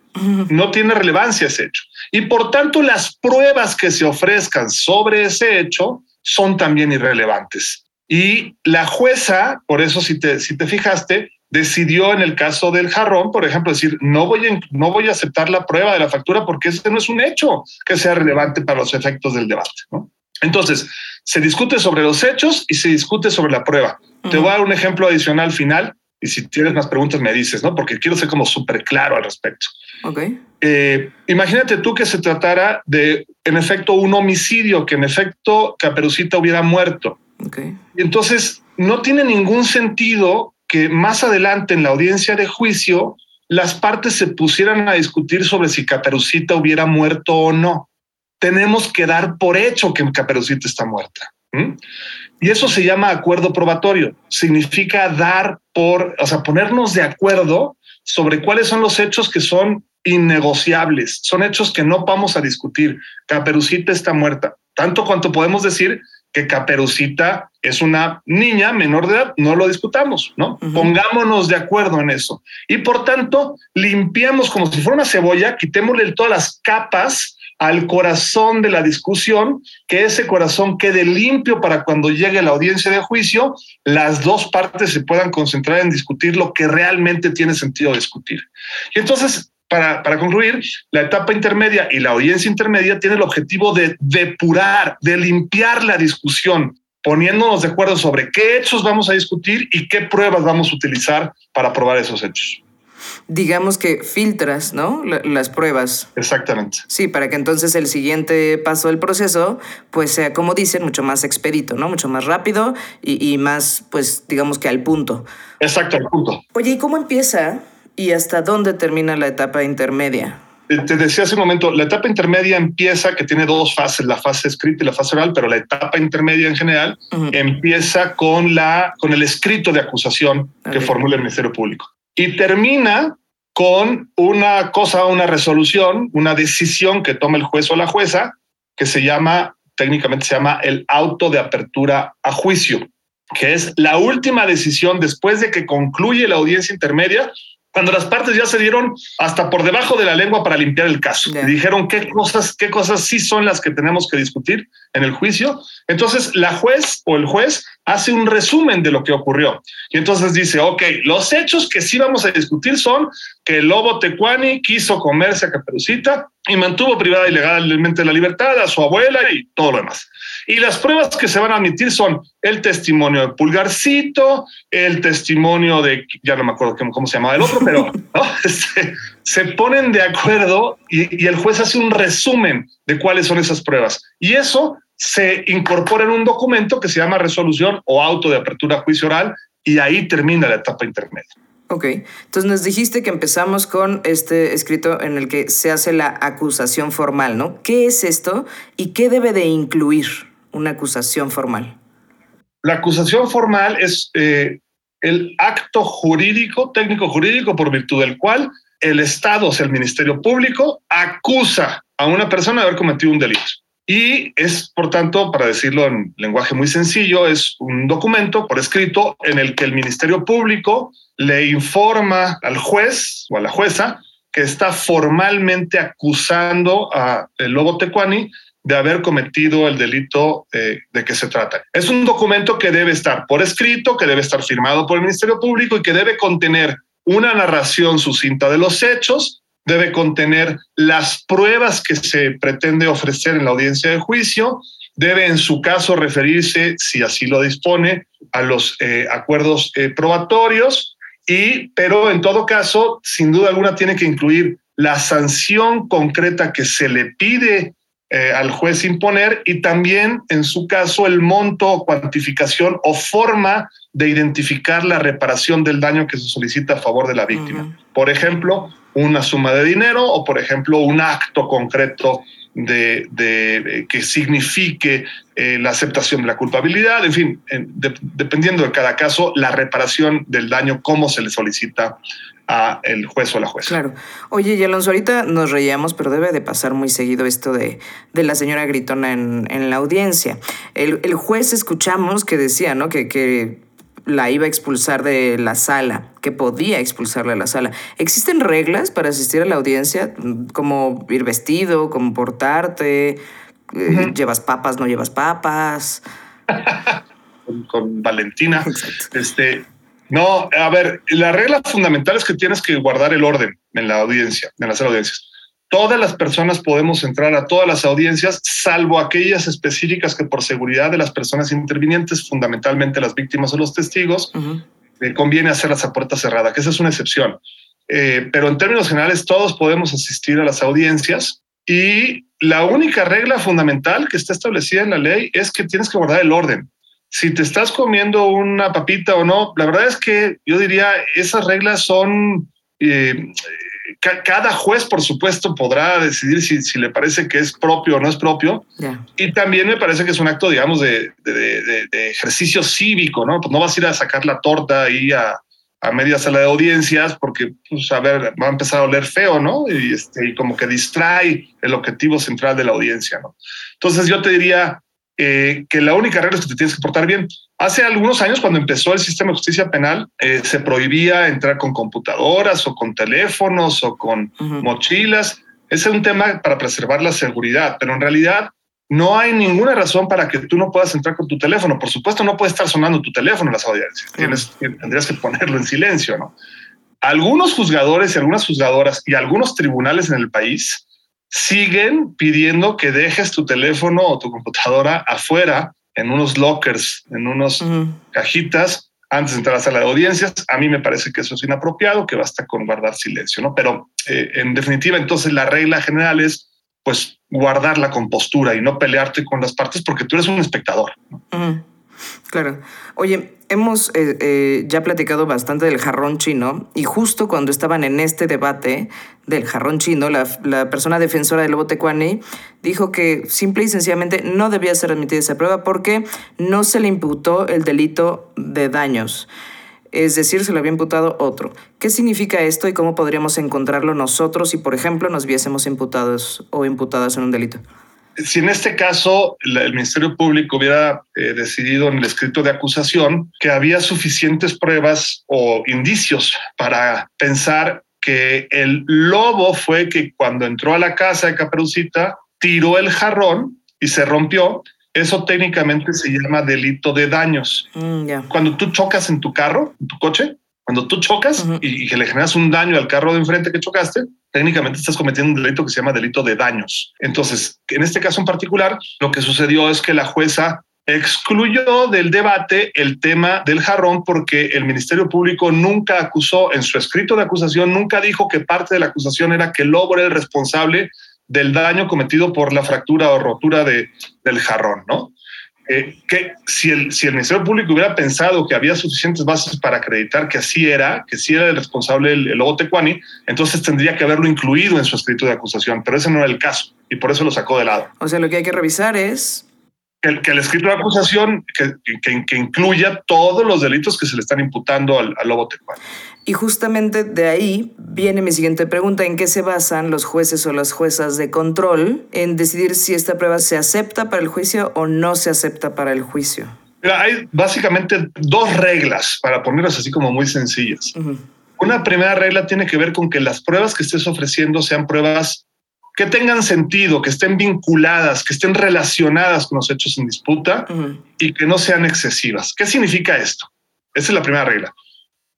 no tiene relevancia ese hecho. Y por tanto, las pruebas que se ofrezcan sobre ese hecho son también irrelevantes. Y la jueza, por eso si te, si te fijaste, decidió en el caso del jarrón, por ejemplo, decir, no voy, a, no voy a aceptar la prueba de la factura porque ese no es un hecho que sea relevante para los efectos del debate. Entonces, se discute sobre los hechos y se discute sobre la prueba. Te voy a dar un ejemplo adicional final y si tienes más preguntas, me dices, ¿no? Porque quiero ser como súper claro al respecto. Ok. Eh, imagínate tú que se tratara de, en efecto, un homicidio, que en efecto Caperucita hubiera muerto. Ok. Y entonces, no tiene ningún sentido más adelante en la audiencia de juicio las partes se pusieran a discutir sobre si Caperucita hubiera muerto o no. Tenemos que dar por hecho que Caperucita está muerta. Y eso se llama acuerdo probatorio. Significa dar por, o sea, ponernos de acuerdo sobre cuáles son los hechos que son innegociables, son hechos que no vamos a discutir. Caperucita está muerta. Tanto cuanto podemos decir que Caperucita es una niña menor de edad, no lo discutamos, ¿no? Pongámonos de acuerdo en eso. Y por tanto, limpiamos como si fuera una cebolla, quitémosle todas las capas al corazón de la discusión, que ese corazón quede limpio para cuando llegue la audiencia de juicio, las dos partes se puedan concentrar en discutir lo que realmente tiene sentido discutir. Y entonces, para, para, concluir, la etapa intermedia y la audiencia intermedia tiene el objetivo de depurar, de limpiar la discusión, poniéndonos de acuerdo sobre qué hechos vamos a discutir y qué pruebas vamos a utilizar para probar esos hechos digamos que filtras, ¿no? las pruebas. Exactamente. Sí, para que entonces el siguiente paso del proceso, pues sea, como dicen, mucho más expedito, ¿no? Mucho más rápido y, más, pues, digamos que al punto. Exacto, al punto. Oye, ¿y cómo empieza y hasta dónde termina la etapa intermedia? Eh, te decía hace un momento, la etapa intermedia empieza, que tiene dos fases, la fase escrita y la fase oral, pero la etapa intermedia en general empieza con, la, con el escrito de acusación que formula el Ministerio Público. Y termina con una cosa, una resolución, una decisión que toma el juez o la jueza, que se llama, técnicamente se llama el auto de apertura a juicio, que es la última decisión después de que concluye la audiencia intermedia, cuando las partes ya se dieron hasta por debajo de la lengua para limpiar el caso. Y dijeron qué cosas, qué cosas sí son las que tenemos que discutir en el juicio. Entonces la juez o el juez hace un resumen de lo que ocurrió. Y entonces dice, ok, los hechos que sí vamos a discutir son que el lobo tecuani quiso comerse a Caperucita y mantuvo privada ilegalmente la libertad a su abuela y todo lo demás. Y las pruebas que se van a admitir son el testimonio de Pulgarcito, el testimonio de, ya no me acuerdo cómo, se llamaba el otro, pero este, se, ponen de acuerdo y, y el juez hace un resumen de cuáles son esas pruebas. Y eso se incorpora en un documento que se llama resolución o auto de apertura a juicio oral y ahí termina la etapa intermedia. Ok, entonces nos dijiste que empezamos con este escrito en el que se hace la acusación formal, ¿no? ¿Qué es esto y qué debe de incluir una acusación formal? La acusación formal es eh, el acto jurídico, técnico jurídico, por virtud del cual el Estado, o sea, el Ministerio Público, acusa a una persona de haber cometido un delito. Y es, por tanto, para decirlo en lenguaje muy sencillo, es un documento por escrito en el que el Ministerio Público le informa al juez o a la jueza que está formalmente acusando a el Lobo Tecuani de haber cometido el delito eh, de que se trata. Es un documento que debe estar por escrito, que debe estar firmado por el Ministerio Público y que debe contener una narración sucinta de los hechos, debe contener las pruebas que se pretende ofrecer en la audiencia de juicio, debe en su caso referirse, si así lo dispone, a los eh, acuerdos eh, probatorios, y, pero en todo caso, sin duda alguna, tiene que incluir la sanción concreta que se le pide eh, al juez imponer y también, en su caso, el monto, cuantificación o forma de identificar la reparación del daño que se solicita a favor de la víctima. Por ejemplo, una suma de dinero o, por ejemplo, un acto concreto de, de que signifique eh, la aceptación de la culpabilidad, en fin, dependiendo de cada caso, la reparación del daño, cómo se le solicita a el juez o la jueza. Claro. Oye, y Alonso, ahorita nos reíamos, pero debe de pasar muy seguido esto de, de la señora gritona en, en la audiencia. El, el, juez escuchamos que decía, ¿no? Que, que la iba a expulsar de la sala, que podía expulsarla de la sala. ¿Existen reglas para asistir a la audiencia? Como ir vestido, como portarte, eh, llevas papas, no llevas papas. con, con, Valentina. Este, no, a ver, la regla fundamental es que tienes que guardar el orden en la audiencia, en las audiencias. Todas las personas podemos entrar a todas las audiencias, salvo aquellas específicas que por seguridad de las personas intervinientes, fundamentalmente las víctimas o los testigos, uh -huh. eh, conviene hacerlas a puerta cerrada, que esa es una excepción. Eh, pero en términos generales, todos podemos asistir a las audiencias y la única regla fundamental que está establecida en la ley es que tienes que guardar el orden si te estás comiendo una papita o no, la verdad es que yo diría esas reglas son eh, ca cada juez, por supuesto, podrá decidir si, si, le parece que es propio o no es propio. Yeah. Y también me parece que es un acto, digamos, de, de, de, de, ejercicio cívico, ¿no? Pues no vas a ir a sacar la torta ahí a, a media sala de audiencias porque, pues, a ver, va a empezar a oler feo, ¿no? Y, este, y como que distrae el objetivo central de la audiencia, ¿no? Entonces yo te diría, eh, que la única regla es que te tienes que portar bien. Hace algunos años, cuando empezó el sistema de justicia penal, eh, se prohibía entrar con computadoras o con teléfonos o con uh -huh. mochilas. Ese es un tema para preservar la seguridad, pero en realidad no hay ninguna razón para que tú no puedas entrar con tu teléfono. Por supuesto, no puede estar sonando tu teléfono en las audiencias. Uh -huh. Tienes, tendrías que ponerlo en silencio, ¿no? Algunos juzgadores y algunas juzgadoras y algunos tribunales en el país siguen pidiendo que dejes tu teléfono o tu computadora afuera en unos lockers, en unos uh -huh. cajitas antes de entrar a la sala de audiencias. A mí me parece que eso es inapropiado, que basta con guardar silencio, ¿no? Pero eh, en definitiva, entonces la regla general es pues guardar la compostura y no pelearte con las partes porque tú eres un espectador. ¿no? Uh -huh. Claro. Oye, hemos eh, eh, ya platicado bastante del jarrón chino y justo cuando estaban en este debate del jarrón chino, la, la persona defensora del Lobo Tecuani dijo que simple y sencillamente no debía ser admitida esa prueba porque no se le imputó el delito de daños. Es decir, se le había imputado otro. ¿Qué significa esto y cómo podríamos encontrarlo nosotros si, por ejemplo, nos viésemos imputados o imputadas en un delito? Si en este caso el Ministerio Público hubiera eh, decidido en el escrito de acusación que había suficientes pruebas o indicios para pensar que el lobo fue que cuando entró a la casa de Caperucita tiró el jarrón y se rompió, eso técnicamente se llama delito de daños. Mm, cuando tú chocas en tu carro, en tu coche, cuando tú chocas y, que le generas un daño al carro de enfrente que chocaste, técnicamente estás cometiendo un delito que se llama delito de daños. Entonces, en este caso en particular, lo que sucedió es que la jueza excluyó del debate el tema del jarrón porque el Ministerio Público nunca acusó en su escrito de acusación, nunca dijo que parte de la acusación era que lobo era el responsable del daño cometido por la fractura o rotura de, del jarrón, ¿no? Eh, que si el, si el Ministerio Público hubiera pensado que había suficientes bases para acreditar que así era, que sí era el responsable el, el lobo Tecuani, entonces tendría que haberlo incluido en su escrito de acusación, pero ese no era el caso y por eso lo sacó de lado. O sea, lo que hay que revisar es que el, escrito de acusación que, que, incluya todos los delitos que se le están imputando al, lobo tecuani. Y justamente de ahí viene mi siguiente pregunta, ¿en qué se basan los jueces o las juezas de control en decidir si esta prueba se acepta para el juicio o no se acepta para el juicio? hay básicamente dos reglas, para ponerlas así como muy sencillas. Una primera regla tiene que ver con que las pruebas que estés ofreciendo sean pruebas que tengan sentido, que estén vinculadas, que estén relacionadas con los hechos en disputa y que no sean excesivas. ¿Qué significa esto? Esa es la primera regla.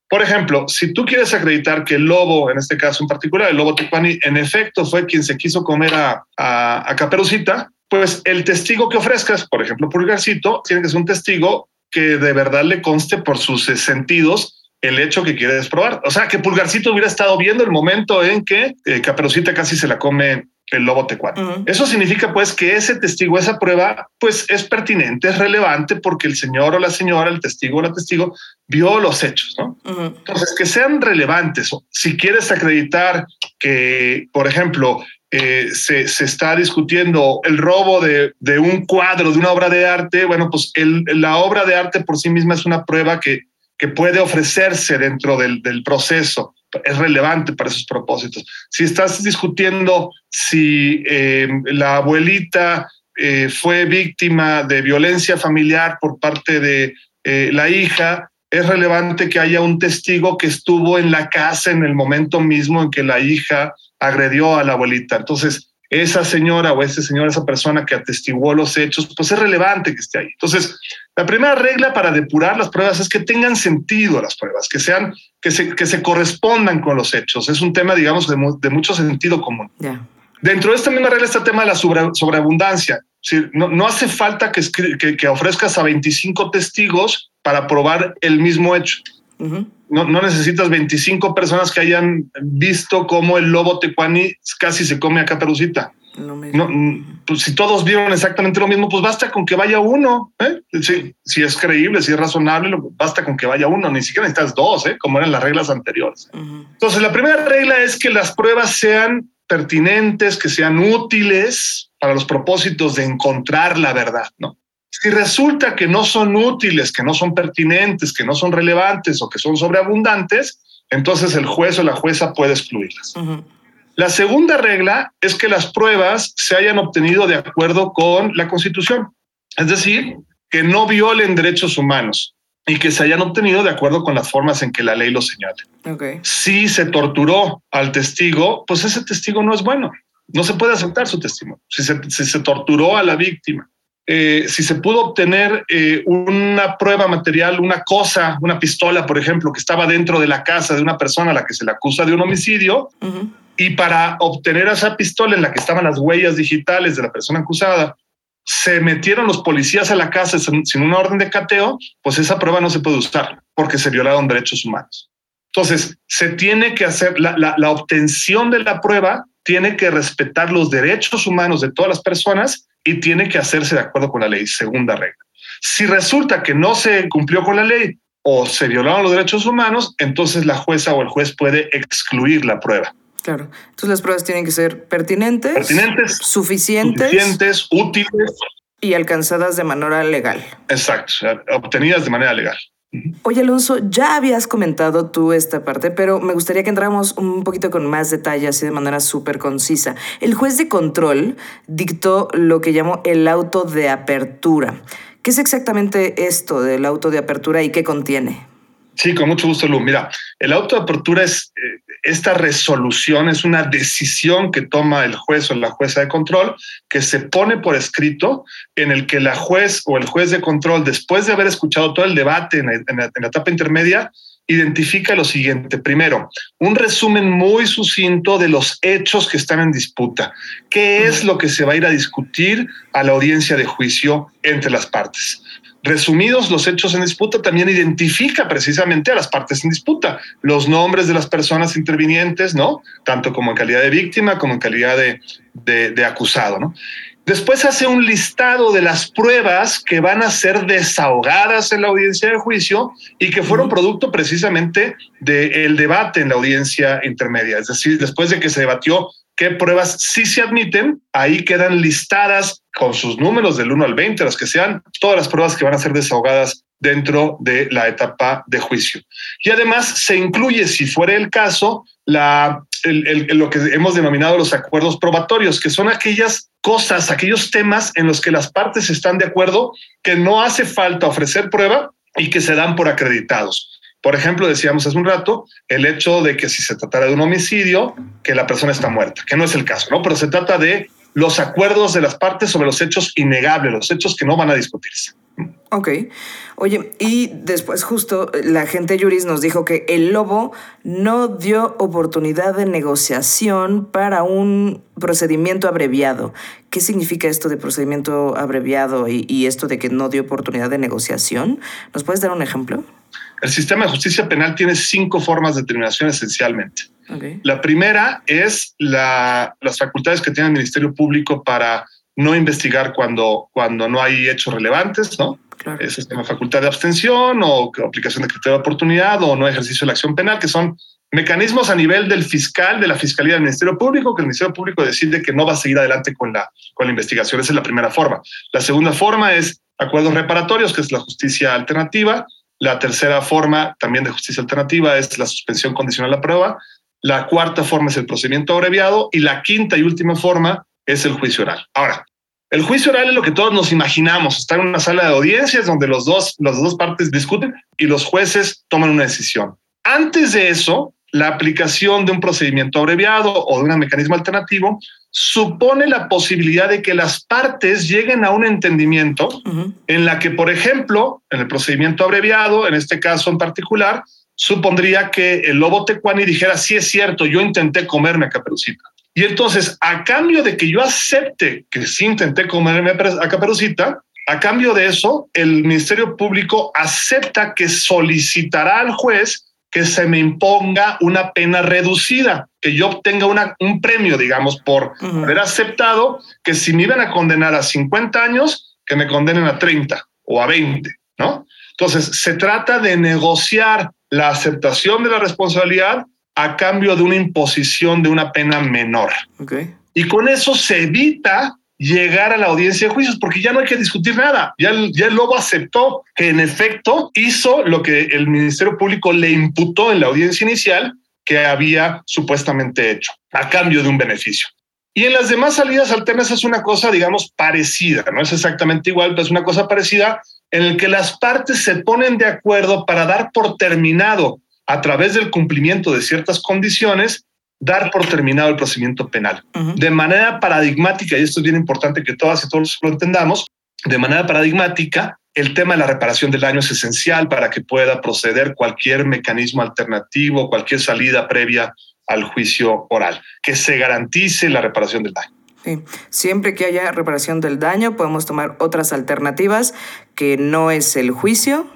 Por ejemplo, si tú quieres acreditar que el lobo, en este caso en particular, el lobo Tupani, en efecto fue quien se quiso comer a, a, Caperucita, pues el testigo que ofrezcas, por ejemplo, Pulgarcito, tiene que ser un testigo que de verdad le conste por sus sentidos el hecho que quieres probar. O sea, que Pulgarcito hubiera estado viendo el momento en que eh, Caperucita casi se la come el lobo tecuano. Eso significa pues que ese testigo, esa prueba, pues es pertinente, es relevante porque el señor o la señora, el testigo o la testigo vio los hechos, ¿no? Entonces, que sean relevantes. Si quieres acreditar que, por ejemplo, eh, se, se, está discutiendo el robo de, de, un cuadro, de una obra de arte, bueno, pues el, la obra de arte por sí misma es una prueba que que puede ofrecerse dentro del, proceso es relevante para esos propósitos. Si estás discutiendo si eh, la abuelita eh, fue víctima de violencia familiar por parte de eh, la hija, es relevante que haya un testigo que estuvo en la casa en el momento mismo en que la hija agredió a la abuelita. Entonces, esa señora o ese señor, esa persona que atestiguó los hechos, pues es relevante que esté ahí. Entonces, la primera regla para depurar las pruebas es que tengan sentido las pruebas, que sean, que se, que se correspondan con los hechos. Es un tema, digamos, de, mucho sentido común. Dentro de esta misma regla está el tema de la sobreabundancia. no, no, hace falta que, que, ofrezcas a 25 testigos para probar el mismo hecho no, no, necesitas 25 personas que hayan visto cómo el lobo tecuani casi se come a Caperucita. No, pues si todos vieron exactamente lo mismo, pues basta con que vaya uno. ¿eh? Si, es creíble, si es razonable, basta con que vaya uno. Ni siquiera necesitas dos, ¿eh? como eran las reglas anteriores. Entonces, la primera regla es que las pruebas sean pertinentes, que sean útiles para los propósitos de encontrar la verdad, ¿no? Si resulta que no son útiles, que no son pertinentes, que no son relevantes o que son sobreabundantes, entonces el juez o la jueza puede excluirlas. La segunda regla es que las pruebas se hayan obtenido de acuerdo con la Constitución, es decir, que no violen derechos humanos y que se hayan obtenido de acuerdo con las formas en que la ley lo señale. Si se torturó al testigo, pues ese testigo no es bueno. No se puede aceptar su testimonio. Si se, si se torturó a la víctima, eh, si se pudo obtener eh, una prueba material, una cosa, una pistola, por ejemplo, que estaba dentro de la casa de una persona a la que se le acusa de un homicidio, y para obtener esa pistola en la que estaban las huellas digitales de la persona acusada, se metieron los policías a la casa sin, una orden de cateo, pues esa prueba no se puede usar porque se violaron derechos humanos. Entonces, se tiene que hacer la, la obtención de la prueba, tiene que respetar los derechos humanos de todas las personas y tiene que hacerse de acuerdo con la ley, segunda regla. Si resulta que no se cumplió con la ley o se violaron los derechos humanos, entonces la jueza o el juez puede excluir la prueba. Claro. Entonces las pruebas tienen que ser pertinentes, pertinentes suficientes, suficientes útiles y alcanzadas de manera legal. Exacto, obtenidas de manera legal. Oye, Alonso, ya habías comentado tú esta parte, pero me gustaría que entráramos un poquito con más detalle, así de manera súper concisa. El juez de control dictó lo que llamó el auto de apertura. ¿Qué es exactamente esto del auto de apertura y qué contiene? Sí, con mucho gusto, Lu. Mira, el auto de apertura es eh, esta resolución, es una decisión que toma el juez o la jueza de control que se pone por escrito en el que la juez o el juez de control, después de haber escuchado todo el debate en, la, etapa intermedia, identifica lo siguiente. Primero, un resumen muy sucinto de los hechos que están en disputa. ¿Qué es lo que se va a ir a discutir a la audiencia de juicio entre las partes? Resumidos los hechos en disputa, también identifica precisamente a las partes en disputa, los nombres de las personas intervinientes, ¿no? Tanto como en calidad de víctima como en calidad de, de, acusado, ¿no? Después hace un listado de las pruebas que van a ser desahogadas en la audiencia de juicio y que fueron producto precisamente del debate en la audiencia intermedia. Es decir, después de que se debatió qué pruebas sí se admiten, ahí quedan listadas con sus números del 1 al 20, las que sean, todas las pruebas que van a ser desahogadas dentro de la etapa de juicio. Y además se incluye, si fuera el caso, lo que hemos denominado los acuerdos probatorios, que son aquellas cosas, aquellos temas en los que las partes están de acuerdo que no hace falta ofrecer prueba y que se dan por acreditados. Por ejemplo, decíamos hace un rato el hecho de que si se tratara de un homicidio, que la persona está muerta, que no es el caso, ¿no? Pero se trata de los acuerdos de las partes sobre los hechos innegables, los hechos que no van a discutirse. Ok. Oye, y después justo la gente Juris nos dijo que el lobo no dio oportunidad de negociación para un procedimiento abreviado. ¿Qué significa esto de procedimiento abreviado y, y esto de que no dio oportunidad de negociación? ¿Nos puedes dar un ejemplo? El sistema de justicia penal tiene cinco formas de determinación esencialmente. La primera es las facultades que tiene el Ministerio Público para no investigar cuando, cuando no hay hechos relevantes, ¿no? Claro. Es una facultad de abstención o aplicación de criterio de oportunidad o no ejercicio de la acción penal, que son mecanismos a nivel del fiscal, de la Fiscalía del Ministerio Público, que el Ministerio Público decide que no va a seguir adelante con la, con la investigación. Esa es la primera forma. La segunda forma es acuerdos reparatorios, que es la justicia alternativa. La tercera forma también de justicia alternativa es la suspensión condicional a prueba. La cuarta forma es el procedimiento abreviado y la quinta y última forma es el juicio oral. Ahora, el juicio oral es lo que todos nos imaginamos, está en una sala de audiencias donde los dos, las dos partes discuten y los jueces toman una decisión. Antes de eso, la aplicación de un procedimiento abreviado o de un mecanismo alternativo supone la posibilidad de que las partes lleguen a un entendimiento en la que, por ejemplo, en el procedimiento abreviado, en este caso en particular, supondría que el lobo tecuani dijera, sí es cierto, yo intenté comerme a Caperucita. Y entonces, a cambio de que yo acepte que sí intenté comerme a Caperucita, a cambio de eso, el Ministerio Público acepta que solicitará al juez que se me imponga una pena reducida, que yo obtenga una, un premio, digamos, por haber aceptado que si me iban a condenar a 50 años, que me condenen a 30 o a 20, ¿no? Entonces, se trata de negociar la aceptación de la responsabilidad a cambio de una imposición de una pena menor. Y con eso se evita llegar a la audiencia de juicios, porque ya no hay que discutir nada. Ya el, ya el lobo aceptó que en efecto hizo lo que el Ministerio Público le imputó en la audiencia inicial que había supuestamente hecho, a cambio de un beneficio. Y en las demás salidas alternas es una cosa, digamos, parecida, no es exactamente igual, pero es una cosa parecida en el que las partes se ponen de acuerdo para dar por terminado a través del cumplimiento de ciertas condiciones dar por terminado el procedimiento penal. De manera paradigmática, y esto es bien importante que todas y todos lo entendamos, de manera paradigmática, el tema de la reparación del daño es esencial para que pueda proceder cualquier mecanismo alternativo, cualquier salida previa al juicio oral, que se garantice la reparación del daño. Sí. Siempre que haya reparación del daño, podemos tomar otras alternativas que no es el juicio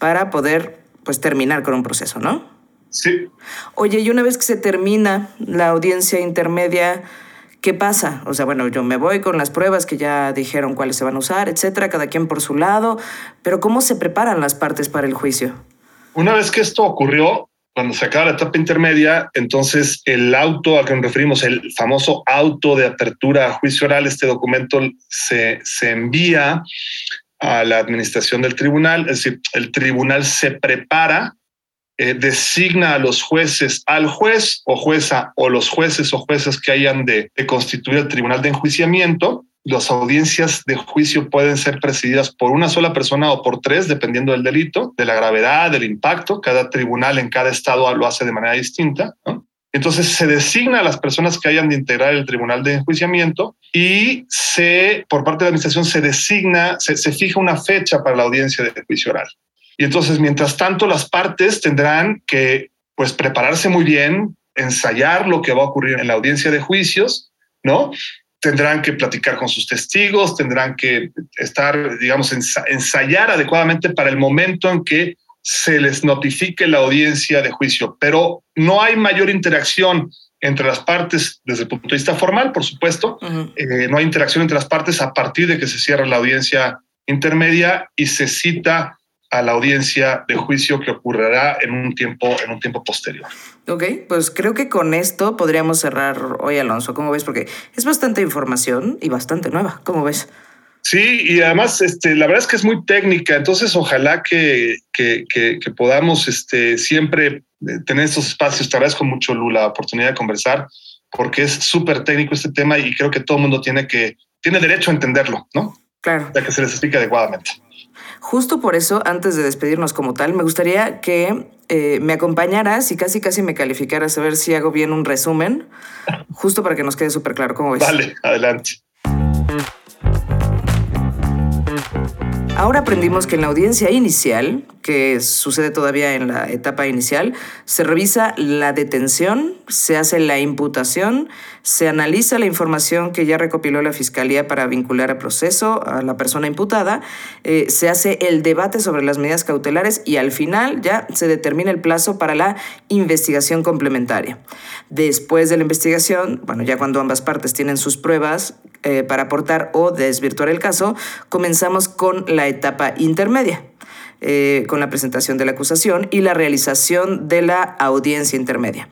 para poder pues, terminar con un proceso, ¿no? Sí. Oye, y una vez que se termina la audiencia intermedia, ¿qué pasa? O sea, bueno, yo me voy con las pruebas que ya dijeron cuáles se van a usar, etcétera, cada quien por su lado, pero ¿cómo se preparan las partes para el juicio? Una vez que esto ocurrió, cuando se acaba la etapa intermedia, entonces el auto al que nos referimos, el famoso auto de apertura a juicio oral, este documento se, se envía a la administración del tribunal, es decir, el tribunal se prepara, eh, designa a los jueces, al juez o jueza o los jueces o juezas que hayan de, de constituir el tribunal de enjuiciamiento. Las audiencias de juicio pueden ser presididas por una sola persona o por tres, dependiendo del delito, de la gravedad, del impacto. Cada tribunal en cada estado lo hace de manera distinta. Entonces se designa a las personas que hayan de integrar el tribunal de enjuiciamiento y se, por parte de la administración, se designa, se, se fija una fecha para la audiencia de juicio oral. Y entonces, mientras tanto, las partes tendrán que pues prepararse muy bien, ensayar lo que va a ocurrir en la audiencia de juicios, ¿no? Tendrán que platicar con sus testigos, tendrán que estar, digamos, ensayar adecuadamente para el momento en que se les notifique la audiencia de juicio, pero no hay mayor interacción entre las partes desde el punto de vista formal, por supuesto. Uh -huh. eh, no hay interacción entre las partes a partir de que se cierra la audiencia intermedia y se cita a la audiencia de juicio que ocurrirá en un tiempo, en un tiempo posterior. Ok, pues creo que con esto podríamos cerrar hoy, Alonso. ¿Cómo ves? Porque es bastante información y bastante nueva. ¿Cómo ves? Sí, y además, este, la verdad es que es muy técnica, entonces ojalá que, que, que, que podamos este, siempre tener estos espacios. Te agradezco mucho, Lu, la oportunidad de conversar, porque es súper técnico este tema y creo que todo el mundo tiene que tiene derecho a entenderlo, ¿no? Claro. Ya que se les explique adecuadamente. Justo por eso, antes de despedirnos como tal, me gustaría que eh, me acompañaras y casi casi me calificaras a ver si hago bien un resumen, justo para que nos quede súper claro cómo ves. Vale, adelante. Ahora aprendimos que en la audiencia inicial, que sucede todavía en la etapa inicial, se revisa la detención, se hace la imputación, se analiza la información que ya recopiló la Fiscalía para vincular a proceso a la persona imputada, eh, se hace el debate sobre las medidas cautelares y al final ya se determina el plazo para la investigación complementaria. Después de la investigación, bueno, ya cuando ambas partes tienen sus pruebas eh, para aportar o desvirtuar el caso, comenzamos con la etapa intermedia. Eh, con la presentación de la acusación y la realización de la audiencia intermedia.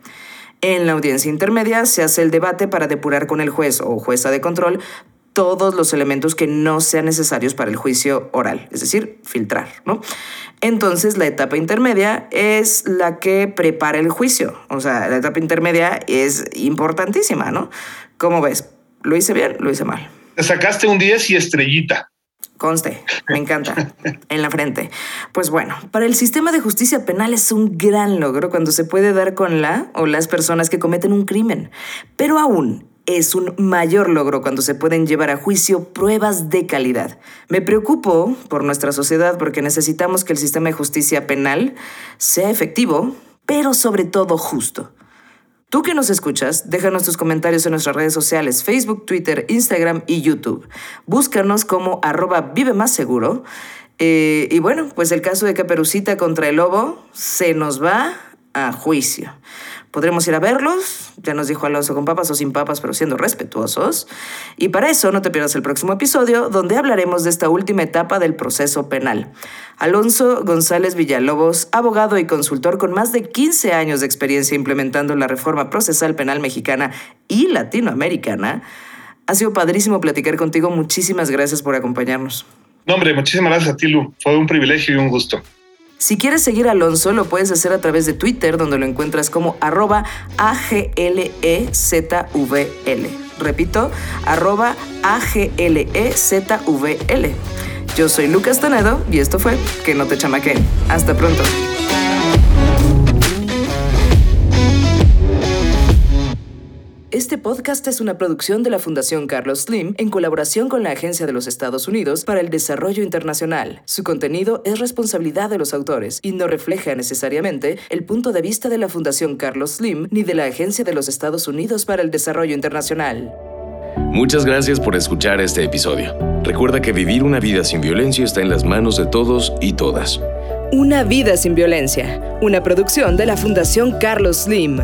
En la audiencia intermedia se hace el debate para depurar con el juez o jueza de control todos los elementos que no sean necesarios para el juicio oral, es decir, filtrar, ¿no? Entonces, la etapa intermedia es la que prepara el juicio. O sea, la etapa intermedia es importantísima, ¿no? ¿Cómo ves? ¿Lo hice bien? ¿Lo hice mal? Te sacaste un 10 y estrellita. Conste, me encanta. en la frente. Pues bueno, para el sistema de justicia penal es un gran logro cuando se puede dar con la o las personas que cometen un crimen. Pero aún es un mayor logro cuando se pueden llevar a juicio pruebas de calidad. Me preocupo por nuestra sociedad porque necesitamos que el sistema de justicia penal sea efectivo, pero sobre todo justo. Tú que nos escuchas, déjanos tus comentarios en nuestras redes sociales, Facebook, Twitter, Instagram y YouTube. Búscanos como arroba vive más seguro. Eh, y bueno, pues el caso de Caperucita contra el lobo se nos va a juicio. Podremos ir a verlos, ya nos dijo Alonso con papas o sin papas, pero siendo respetuosos. Y para eso no te pierdas el próximo episodio, donde hablaremos de esta última etapa del proceso penal. Alonso González Villalobos, abogado y consultor con más de 15 años de experiencia implementando la reforma procesal penal mexicana y latinoamericana, ha sido padrísimo platicar contigo. Muchísimas gracias por acompañarnos. No, hombre, muchísimas gracias a ti, Lu. Fue un privilegio y un gusto. Si quieres seguir a Alonso, lo puedes hacer a través de Twitter, donde lo encuentras como arroba AGLEZVL. Repito, arroba AGLEZVL. Yo soy Lucas Tonedo y esto fue Que no te chamaquen. Hasta pronto. Este podcast es una producción de la Fundación Carlos Slim en colaboración con la Agencia de los Estados Unidos para el Desarrollo Internacional. Su contenido es responsabilidad de los autores y no refleja necesariamente el punto de vista de la Fundación Carlos Slim ni de la Agencia de los Estados Unidos para el Desarrollo Internacional. Muchas gracias por escuchar este episodio. Recuerda que vivir una vida sin violencia está en las manos de todos y todas. Una vida sin violencia, una producción de la Fundación Carlos Slim.